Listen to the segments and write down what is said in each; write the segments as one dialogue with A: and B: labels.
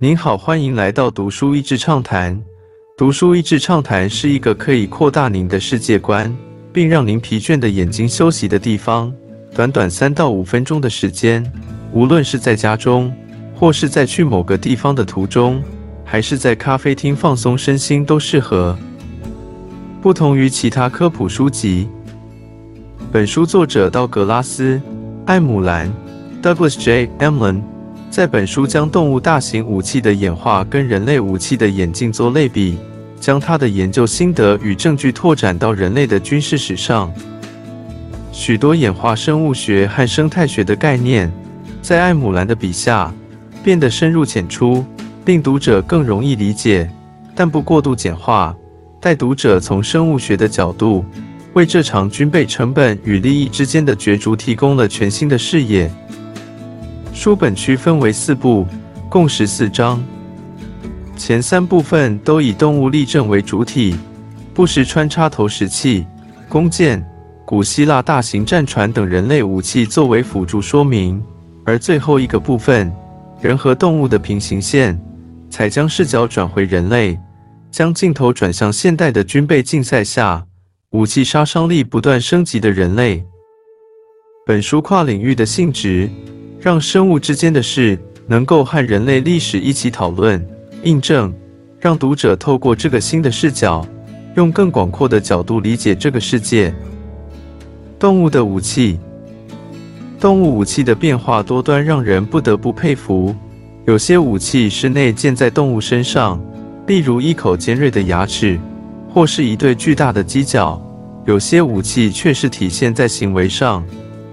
A: 您好，欢迎来到读书益智畅谈。读书益智畅谈是一个可以扩大您的世界观，并让您疲倦的眼睛休息的地方。短短三到五分钟的时间，无论是在家中，或是在去某个地方的途中，还是在咖啡厅放松身心，都适合。不同于其他科普书籍，本书作者道格拉斯·艾姆兰 （Douglas J. Emlen） 在本书将动物大型武器的演化跟人类武器的演进做类比，将他的研究心得与证据拓展到人类的军事史上。许多演化生物学和生态学的概念，在艾姆兰的笔下变得深入浅出，令读者更容易理解，但不过度简化。带读者从生物学的角度，为这场军备成本与利益之间的角逐提供了全新的视野。书本区分为四部，共十四章。前三部分都以动物例证为主体，不时穿插投石器、弓箭、古希腊大型战船等人类武器作为辅助说明，而最后一个部分，人和动物的平行线，才将视角转回人类。将镜头转向现代的军备竞赛下，武器杀伤力不断升级的人类。本书跨领域的性质，让生物之间的事能够和人类历史一起讨论、印证，让读者透过这个新的视角，用更广阔的角度理解这个世界。动物的武器，动物武器的变化多端，让人不得不佩服。有些武器是内建在动物身上。例如一口尖锐的牙齿，或是一对巨大的犄角。有些武器却是体现在行为上，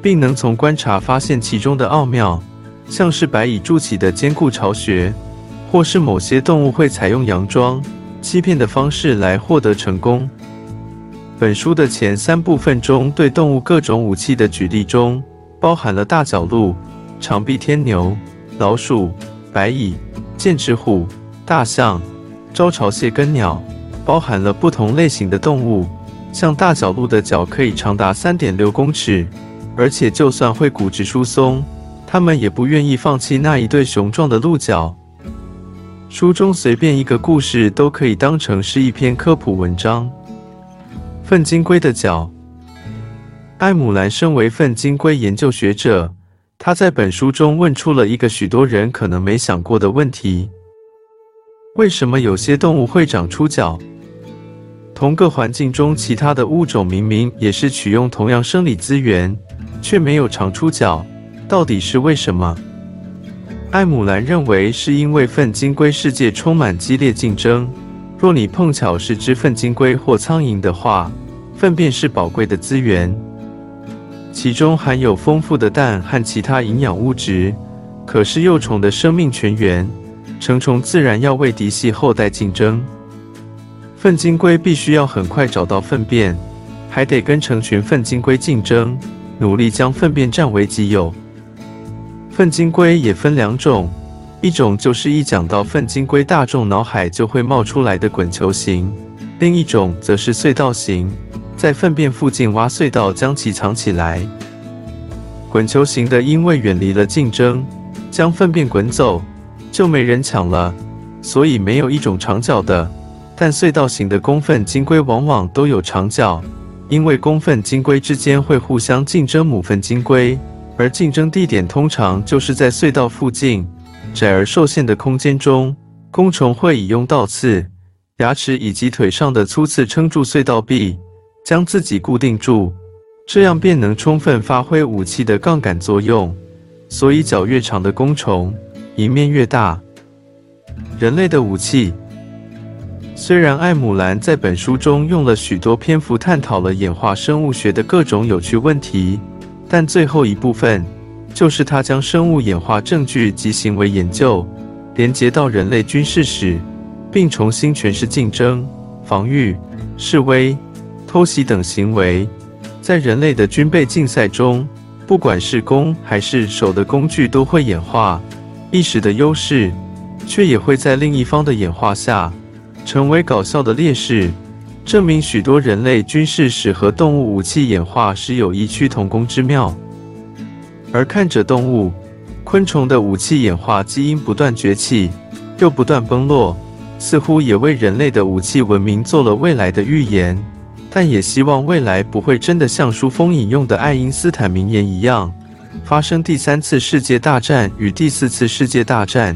A: 并能从观察发现其中的奥妙，像是白蚁筑起的坚固巢穴，或是某些动物会采用佯装、欺骗的方式来获得成功。本书的前三部分中对动物各种武器的举例中，包含了大角鹿、长臂天牛、老鼠、白蚁、剑齿虎、大象。招潮蟹跟鸟包含了不同类型的动物，像大角鹿的脚可以长达三点六公尺，而且就算会骨质疏松，它们也不愿意放弃那一对雄壮的鹿角。书中随便一个故事都可以当成是一篇科普文章。粪金龟的脚，艾姆兰身为粪金龟研究学者，他在本书中问出了一个许多人可能没想过的问题。为什么有些动物会长出角？同个环境中其他的物种明明也是取用同样生理资源，却没有长出脚，到底是为什么？艾姆兰认为是因为粪金龟世界充满激烈竞争。若你碰巧是只粪金龟或苍蝇的话，粪便是宝贵的资源，其中含有丰富的氮和其他营养物质，可是幼虫的生命泉源。成虫自然要为嫡系后代竞争，粪金龟必须要很快找到粪便，还得跟成群粪金龟竞争，努力将粪便占为己有。粪金龟也分两种，一种就是一讲到粪金龟，大众脑海就会冒出来的滚球型；另一种则是隧道型，在粪便附近挖隧道将其藏起来。滚球型的因为远离了竞争，将粪便滚走。就没人抢了，所以没有一种长角的。但隧道型的公粪金龟往往都有长角，因为公粪金龟之间会互相竞争母粪金龟，而竞争地点通常就是在隧道附近窄而受限的空间中。工虫会以用倒刺、牙齿以及腿上的粗刺撑住隧道壁，将自己固定住，这样便能充分发挥武器的杠杆作用。所以脚越长的工虫。一面越大，人类的武器。虽然艾姆兰在本书中用了许多篇幅探讨了演化生物学的各种有趣问题，但最后一部分就是他将生物演化证据及行为研究连接到人类军事史，并重新诠释竞争、防御、示威、偷袭等行为在人类的军备竞赛中，不管是攻还是守的工具都会演化。一时的优势，却也会在另一方的演化下成为搞笑的劣势，证明许多人类军事史和动物武器演化时有异曲同工之妙。而看着动物、昆虫的武器演化基因不断崛起，又不断崩落，似乎也为人类的武器文明做了未来的预言。但也希望未来不会真的像书封引用的爱因斯坦名言一样，发生第三次世界大战与第四次世界大战。